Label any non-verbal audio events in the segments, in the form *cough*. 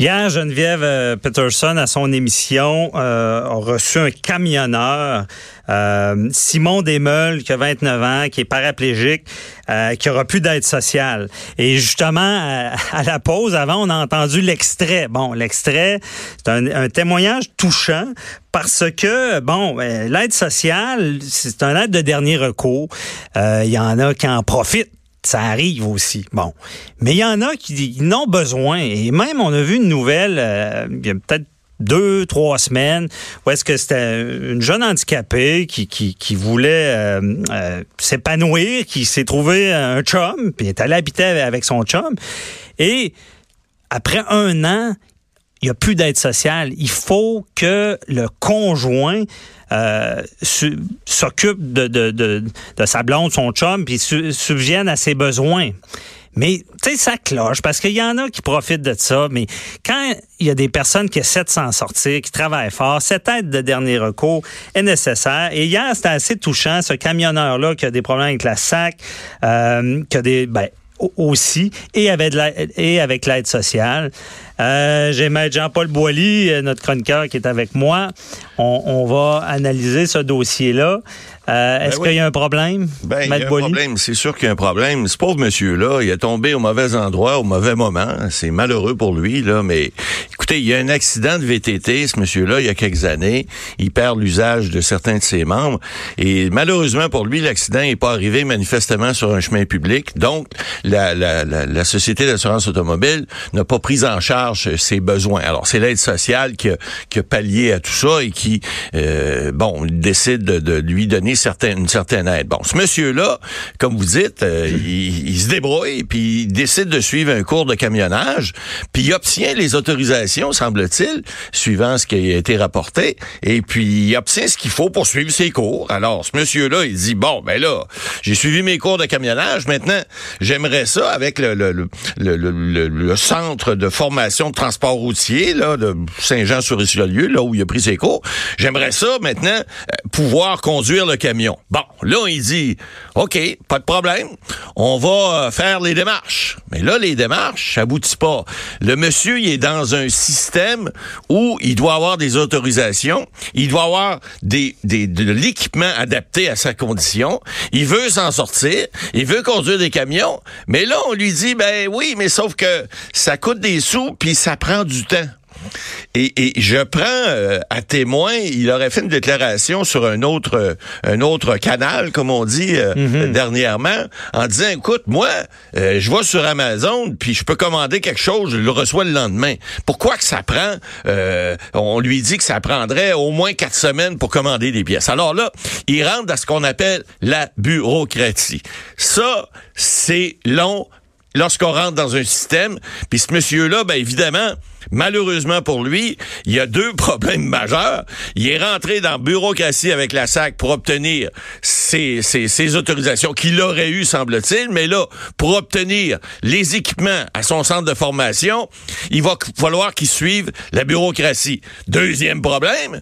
Hier, Geneviève euh, Peterson, à son émission, euh, a reçu un camionneur, euh, Simon Desmeules, qui a 29 ans, qui est paraplégique, qui aura plus d'aide sociale. Et justement, à, la pause, avant, on a entendu l'extrait. Bon, l'extrait, c'est un, un, témoignage touchant parce que, bon, l'aide sociale, c'est un aide de dernier recours. Il y en a qui en profitent ça arrive aussi. Bon. Mais il y en a qui n'ont besoin. Et même, on a vu une nouvelle, euh, il y a peut-être deux, trois semaines, où est-ce que c'était une jeune handicapée qui, qui, voulait euh, euh, s'épanouir, qui s'est trouvé un chum, puis est allée habiter avec son chum. Et après un an, il n'y a plus d'aide sociale. Il faut que le conjoint euh, s'occupe de, de, de, de, sa blonde, son chum, puis subvienne à ses besoins. Mais, tu sais, ça cloche parce qu'il y en a qui profitent de ça. Mais quand il y a des personnes qui essaient de s'en sortir, qui travaillent fort, cette aide de dernier recours est nécessaire. Et hier, c'était assez touchant, ce camionneur-là qui a des problèmes avec la SAC, euh, qui a des... Ben, aussi, et avec, l'aide sociale. Euh, J'ai Maître Jean-Paul Boilly, euh, notre chroniqueur qui est avec moi. On va analyser ce dossier-là. Euh, est-ce ben qu'il y a un problème? Ben, il y a un problème. C'est sûr qu'il y a un problème. Ce pauvre monsieur-là, il est tombé au mauvais endroit, au mauvais moment. C'est malheureux pour lui, là, mais écoutez, il y a un accident de VTT, ce monsieur-là, il y a quelques années. Il perd l'usage de certains de ses membres. Et malheureusement pour lui, l'accident n'est pas arrivé manifestement sur un chemin public. Donc, la, la, la, la Société d'assurance automobile n'a pas pris en charge ses besoins. Alors, c'est l'aide sociale qui a, qui a pallié à tout ça et qui, euh, bon, décide de, de lui donner une certaine aide. Bon, ce monsieur-là, comme vous dites, euh, il, se débrouille, puis il décide de suivre un cours de camionnage, puis il obtient les autorisations, semble-t-il, suivant ce qui a été rapporté, et puis il obtient ce qu'il faut pour suivre ses cours. Alors, ce monsieur-là, il dit, bon, ben là, j'ai suivi mes cours de camionnage, maintenant, j'aimerais ça avec le, le, le, le, le centre de formation de transport routier, là, de Saint-Jean-sur-Richelieu, là où il a pris ses cours, j'aimerais ça, maintenant, euh, pouvoir conduire le Bon, là, il dit, OK, pas de problème, on va euh, faire les démarches. Mais là, les démarches, ça aboutit pas. Le monsieur, il est dans un système où il doit avoir des autorisations, il doit avoir des, des de l'équipement adapté à sa condition, il veut s'en sortir, il veut conduire des camions, mais là, on lui dit, ben oui, mais sauf que ça coûte des sous, puis ça prend du temps. Et, je prends euh, à témoin, il aurait fait une déclaration sur un autre euh, un autre canal, comme on dit euh, mhm. dernièrement, en disant écoute, moi, je vais sur Amazon, puis je peux commander quelque chose, je le reçois le lendemain. Pourquoi que ça prend On lui dit que ça prendrait au moins quatre semaines pour commander des pièces? Alors là, il rentre dans ce qu'on appelle la bureaucratie. Ça, c'est long lorsqu'on rentre dans un système. Puis ce monsieur-là, ben évidemment, malheureusement pour lui, il y a deux *laughs* problèmes majeurs. Il est rentré dans la bureaucratie avec la SAC pour obtenir ses, ses, autorisations qu'il aurait eu, semble-t-il. Mais là, pour obtenir les équipements à son centre de formation, il va falloir qu'il suive la bureaucratie. Deuxième problème,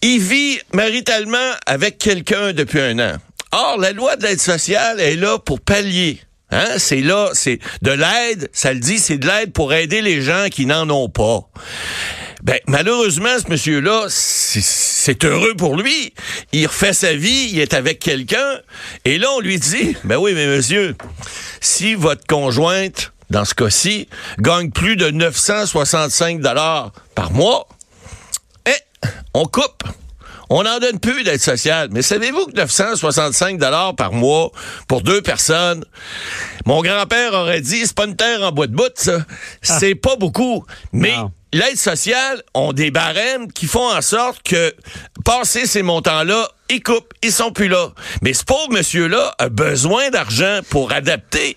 il vit maritalement avec quelqu'un depuis un an. Or, la loi de l'aide sociale est là pour pallier Hein? C'est là, c'est de l'aide, ça le dit, c'est de l'aide pour aider les gens qui n'en ont pas. Ben, malheureusement, ce monsieur-là, c'est heureux pour lui. Il refait sa vie, il est avec quelqu'un, et là, on lui dit, ben oui, mais monsieur, si votre conjointe, dans ce cas-ci, gagne plus de 965 dollars par mois, eh, on coupe On n'en donne plus d'aide sociale. Mais savez-vous que 965 dollars par mois pour deux personnes, mon grand-père aurait dit, c'est pas une terre en bois de bout, ça. C'est pas beaucoup. Mais Non. l'aide sociale ont des barèmes qui font en sorte que, passer ces montants-là, ils coupent, ils sont plus là. Mais ce pauvre monsieur-là a besoin d'argent pour adapter.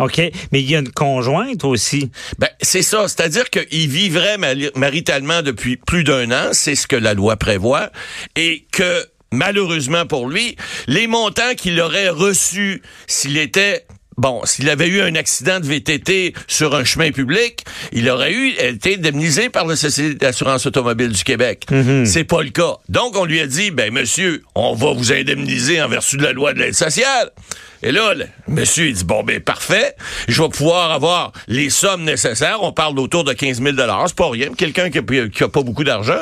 OK? Mais il y a une conjointe aussi. Ben, c'est ça. C'est-à-dire qu'il vivrait maritalement depuis plus d'un an. C'est ce que la loi prévoit. Et que, malheureusement pour lui, les montants qu'il aurait reçus s'il était Bon, s'il avait eu un accident de VTT sur un chemin public, il aurait eu été indemnisé par la Société d'assurance automobile du Québec. C'est pas le cas. Donc, on lui a dit, ben, monsieur, on va vous indemniser en vertu de la loi de l'aide sociale. Et là, le monsieur, il dit, bon, ben, parfait. Je vais pouvoir avoir les sommes nécessaires. On parle d'autour de 15 000 C'est pas rien. Quelqu'un qui qui a pas beaucoup d'argent,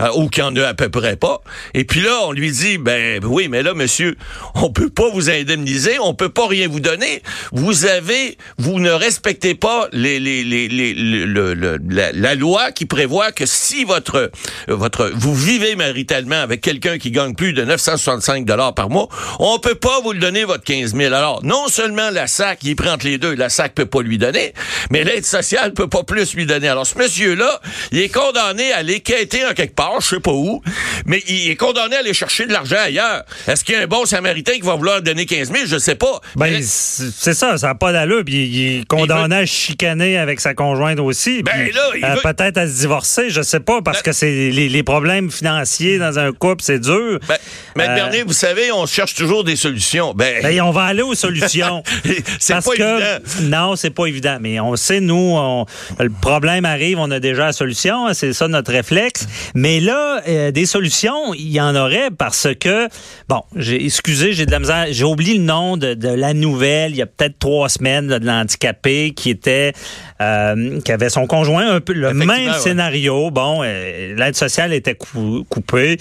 euh, ou qui en a à peu près pas. Et puis là, on lui dit, ben, oui, mais là, monsieur, on peut pas vous indemniser. On peut pas rien vous donner. Vous avez, vous ne respectez pas les, les, les, les- le- le- le- la, la loi qui prévoit que si votre, votre, vous vivez maritalement avec quelqu'un qui gagne plus de 965 dollars par mois, on peut pas vous le donner votre 15 000. Alors, non seulement la SAC, il prend entre les deux, la SAC peut pas lui donner, mais l'aide sociale peut pas plus lui donner. Alors, ce monsieur-là, il est condamné à aller quêter en quelque part, je sais pas où, mais il est condamné à aller chercher de l'argent ailleurs. Est-ce qu'il y a un bon samaritain qui va vouloir donner 15 000? Je sais pas. Ben, Mais- c'est ça, ça n'a pas d'allure. Puis il est condamné à chicaner avec sa conjointe aussi. Ben puis, là, il euh, veut- Peut-être à se divorcer, je sais pas, parce Ben- que c'est les, les problèmes financiers dans un couple, c'est dur. Ben, Euh, Bernier, vous savez, on cherche toujours des solutions. Ben, Ben, on va aller aux solutions. *laughs* C'est Parce pas que, évident. Non, c'est pas évident. Mais on sait, nous, on- le problème arrive, on a déjà la solution. hein, C'est ça notre réflexe. Mais là, euh, des solutions, il y en aurait parce que, bon, j'ai, excusez, j'ai de la misère. J'ai oublié le nom de, de la nouvelle. Il y a peut-être trois semaines là, de l'handicapé qui était, euh, qui avait son conjoint un peu le même ouais. scénario. Bon, euh, l'aide sociale était cou- coupée.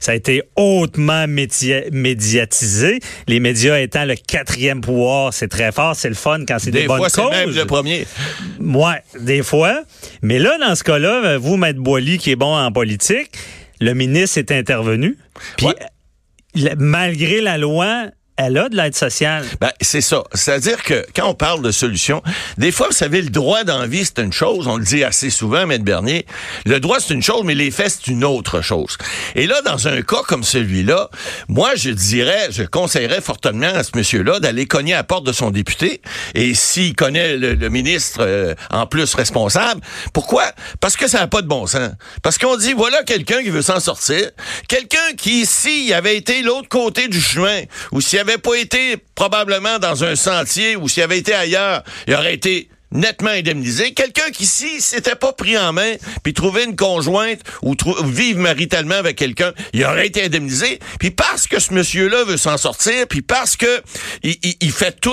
Ça a été hautement média- médiatisé. Les médias étant le quatrième pouvoir, c'est très fort, c'est le fun quand c'est des, des bonnes fois, causes. même le premier. Ouais, des fois. Mais là, dans ce cas-là, vous, Maître Boily, qui est bon en politique, le ministre est intervenu. Puis, Ouais. malgré la loi, elle a de l'aide sociale. Ben, c'est ça. C'est-à-dire que quand on parle de solutions, des fois, vous savez, le droit d'envie, c'est une chose. On le dit assez souvent, Maître Bernier. Le droit, c'est une chose, mais les faits, c'est une autre chose. Et là, dans un cas comme celui-là, moi, je dirais, je conseillerais fortement à ce monsieur-là d'aller cogner à la porte de son député. Et s'il connaît le, le ministre euh, en plus responsable, pourquoi? Parce que ça n'a pas de bon sens. Parce qu'on dit, voilà quelqu'un qui veut s'en sortir. Quelqu'un qui, s'il avait été l'autre côté du chemin, ou s'il avait pas été probablement dans un sentier, ou s'il avait été ailleurs, il aurait été nettement indemnisé. Quelqu'un qui, si s'était pas pris en main, puis trouvé une conjointe ou vivre maritalement avec quelqu'un, il aurait été indemnisé. Puis parce que ce monsieur-là veut s'en sortir, puis parce que il, il- fait tout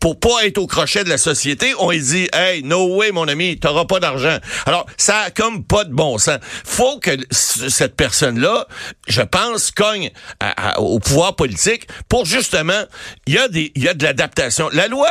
pour pas être au crochet de la société, on lui dit, hey, no way, mon ami, t'auras pas d'argent. Alors, ça a comme pas de bon sens. Faut que cette personne-là, je pense, cogne au pouvoir politique pour justement, il y a des, il y a de l'adaptation. La loi,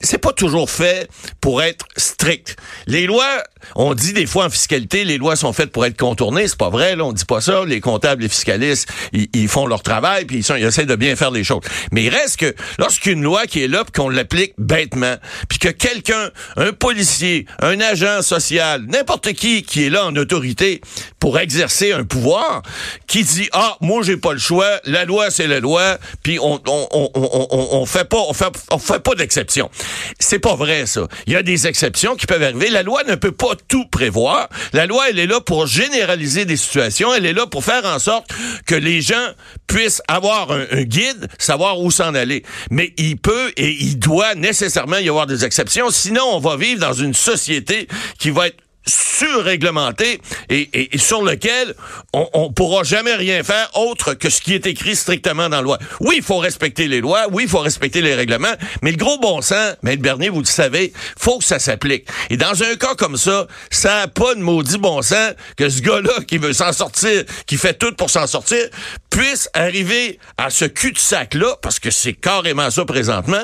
c'est pas toujours fait pour être strict. Les lois, on dit des fois en fiscalité, les lois sont faites pour être contournées. C'est pas vrai, là, on dit pas ça. Les comptables, les fiscalistes, ils, font leur travail puis ils, sont, essaient de bien faire les choses. Mais il reste que lorsqu'une loi qui est là qu'on l'applique bêtement, puis que quelqu'un, un policier, un agent social, n'importe qui qui est là en autorité pour exercer un pouvoir, qui dit ah moi j'ai pas le choix, la loi c'est la loi, puis on on, fait pas on fait pas d'exception. C'est pas vrai ça. Il y a des exceptions qui peuvent arriver. La loi ne peut pas tout prévoir. La loi elle est là pour généraliser des situations. Elle est là pour faire en sorte que les gens puissent avoir un, un guide, savoir où s'en aller. Mais il peut et il doit nécessairement y avoir des exceptions. Sinon on va vivre dans une société qui va être surréglementé et, et- et sur lequel on, on pourra jamais rien faire autre que ce qui est écrit strictement dans la loi. Oui, il faut respecter les lois, oui, il faut respecter les règlements, mais le gros bon sens, Maître Bernier, vous le savez, faut que ça s'applique. Et dans un cas comme ça, ça n'a pas de maudit bon sens que ce gars-là qui veut s'en sortir, qui fait tout pour s'en sortir, puisse arriver à ce cul-de-sac-là, parce que c'est carrément ça présentement,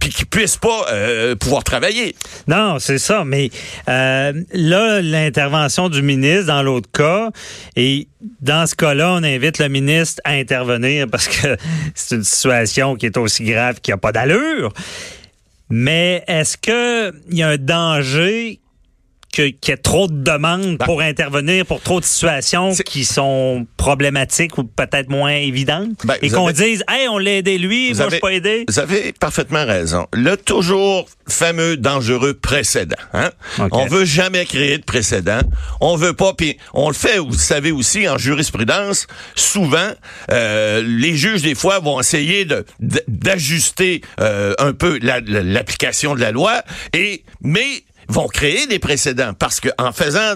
puis qu'il puisse pas euh, pouvoir travailler. Non, c'est ça. Mais euh, là, l'intervention du ministre dans l'autre cas, et dans ce cas-là, on invite le ministre à intervenir parce que *laughs* c'est une situation qui est aussi grave qu'il n'y a pas d'allure. Mais est-ce qu'il y a un danger qu'il y ait trop de demandes pour intervenir pour trop de situations qui sont problématiques ou peut-être moins évidentes? Ben, et qu'on avez- dise, hey, on l'a aidé lui, Vous moi avez- je pas aidé. Vous avez parfaitement raison. Le toujours fameux dangereux précédent. Hein? OK. On veut jamais créer de précédent. On veut pas. Puis on le fait. Vous savez aussi en jurisprudence. Souvent, euh, les juges des fois vont essayer de d'ajuster euh, un peu la- la- l'application de la loi. Et mais vont créer des précédents parce que en faisant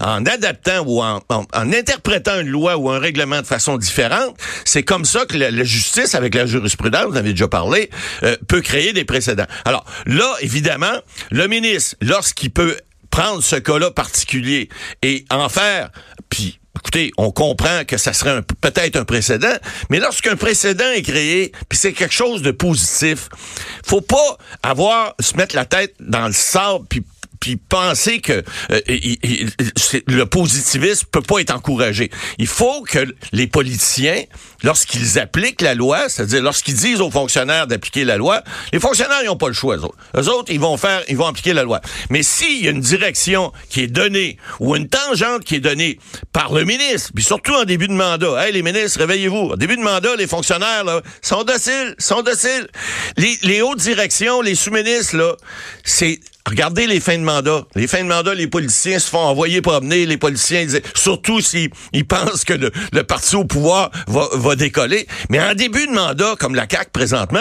en adaptant ou en, interprétant une loi ou un règlement de façon différente, c'est comme ça que la, justice avec la jurisprudence, vous avez déjà parlé, euh, peut créer des précédents. Alors là, évidemment, le ministre, lorsqu'il peut prendre ce cas-là particulier et en faire, puis Écoutez, on comprend que ça serait peut-être un précédent, mais lorsqu'un précédent est créé, puis c'est quelque chose de positif, faut pas avoir se mettre la tête dans le sable puis penser que euh, le positivisme peut pas être encouragé. Il faut que les politiciens, lorsqu'ils appliquent la loi, c'est-à-dire lorsqu'ils disent aux fonctionnaires d'appliquer la loi, les fonctionnaires ils ont pas le choix. Eux autres, Eux autres ils vont faire, ils vont appliquer la loi. Mais s'il y a une direction qui est donnée ou une tangente qui est donnée par le ministre, puis surtout en début de mandat, hey les ministres, réveillez-vous. En début de mandat, les fonctionnaires là sont dociles, sont dociles. Les, les hautes directions, les sous-ministres là, c'est Regardez les fins de mandat. Les fins de mandat, les politiciens se font envoyer promener. Les politiciens, surtout s'ils ils pensent que le, parti au pouvoir va, décoller. Mais en début de mandat, comme la CAQ présentement,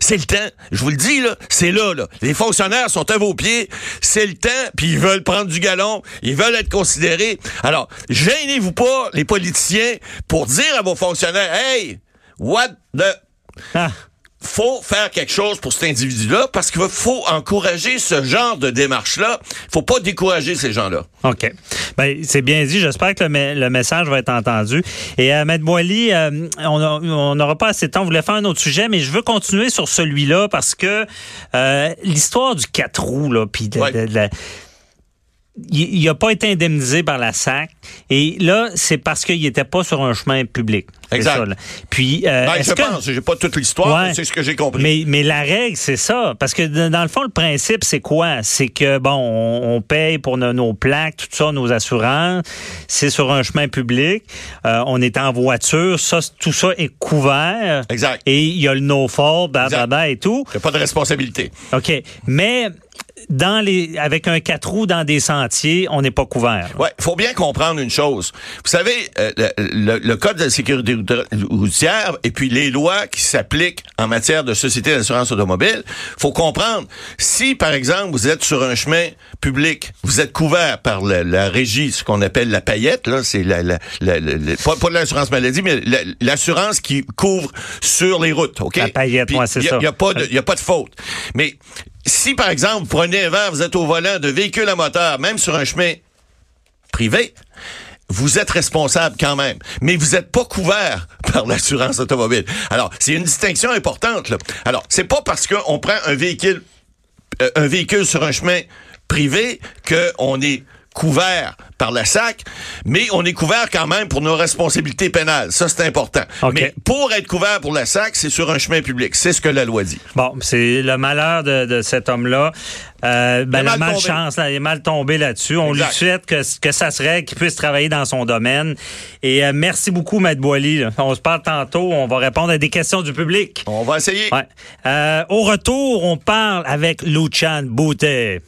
c'est le temps. Je vous le dis, là, c'est là, là. Les fonctionnaires sont à vos pieds. C'est le temps, puis ils veulent prendre du galon. Ils veulent être considérés. Alors, gênez-vous pas, les politiciens, pour dire à vos fonctionnaires, hey, what the Ah. Faut faire quelque chose pour cet individu-là parce qu'il faut encourager ce genre de démarche-là. Il faut pas décourager ces gens-là. OK. Ben, c'est bien dit. J'espère que le, me- le message va être entendu. Et euh, Maître Boily, euh, on n'aura pas assez de temps. On voulait faire un autre sujet, mais je veux continuer sur celui-là parce que euh, l'histoire du 4 roues, là, puis de- Ouais. de- de la- il n'a pas été indemnisé par la SAC. Et là, c'est parce qu'il n'était pas sur un chemin public. Exact. ça. Puis, euh, Ben, est-ce je que- pense, j'ai pas toute l'histoire, Ouais. mais c'est ce que j'ai compris. mais, mais la règle, c'est ça. Parce que dans le fond, le principe, c'est quoi? C'est que, bon, on, on paye pour nos, nos plaques, tout ça, nos assurances. C'est sur un chemin public. Euh, on est en voiture. Ça, tout ça est couvert. Exact. Et il y a le no-fault, blablabla et tout. Il n'y a pas de responsabilité. OK. Mais dans les, avec un 4 roues dans des sentiers, on n'est pas couvert. Ouais, faut bien comprendre une chose. Vous savez, euh, le, le- le code de la sécurité routière et puis les lois qui s'appliquent en matière de société d'assurance automobile, faut comprendre. Si, par exemple, vous êtes sur un chemin public, vous êtes couvert par la, la régie, ce qu'on appelle la paillette, là, c'est la, la, la- la- pas, pas l'assurance maladie, mais la- l'assurance qui couvre sur les routes, ok? La paillette, Puis, ouais, c'est ça. y a pas de, y a pas de faute. Mais si, par exemple, vous prenez un verre, vous êtes au volant de véhicule à moteur, même sur un chemin privé, vous êtes responsable quand même, mais vous n'êtes pas couvert *laughs* par l'assurance automobile. Alors, c'est une distinction importante. Là. Alors, c'est pas parce qu'on prend un véhicule, euh, un véhicule sur un chemin privé qu'on est couvert par la SAC, mais on est couvert quand même pour nos responsabilités pénales. Ça, c'est important. Mais pour être couvert pour la SAC, c'est sur un chemin public. C'est ce que la loi dit. Bon, c'est le malheur de, de cet homme-là. Euh, ben, Il a la mal malchance, là, il est mal tombé là-dessus. On Exact. lui souhaite que, que ça serait qu'il puisse travailler dans son domaine. Et euh, merci beaucoup, Maître Boily. On se parle tantôt. On va répondre à des questions du public. On va essayer. Ouais. Euh, au retour, on parle avec Luchan Boutet.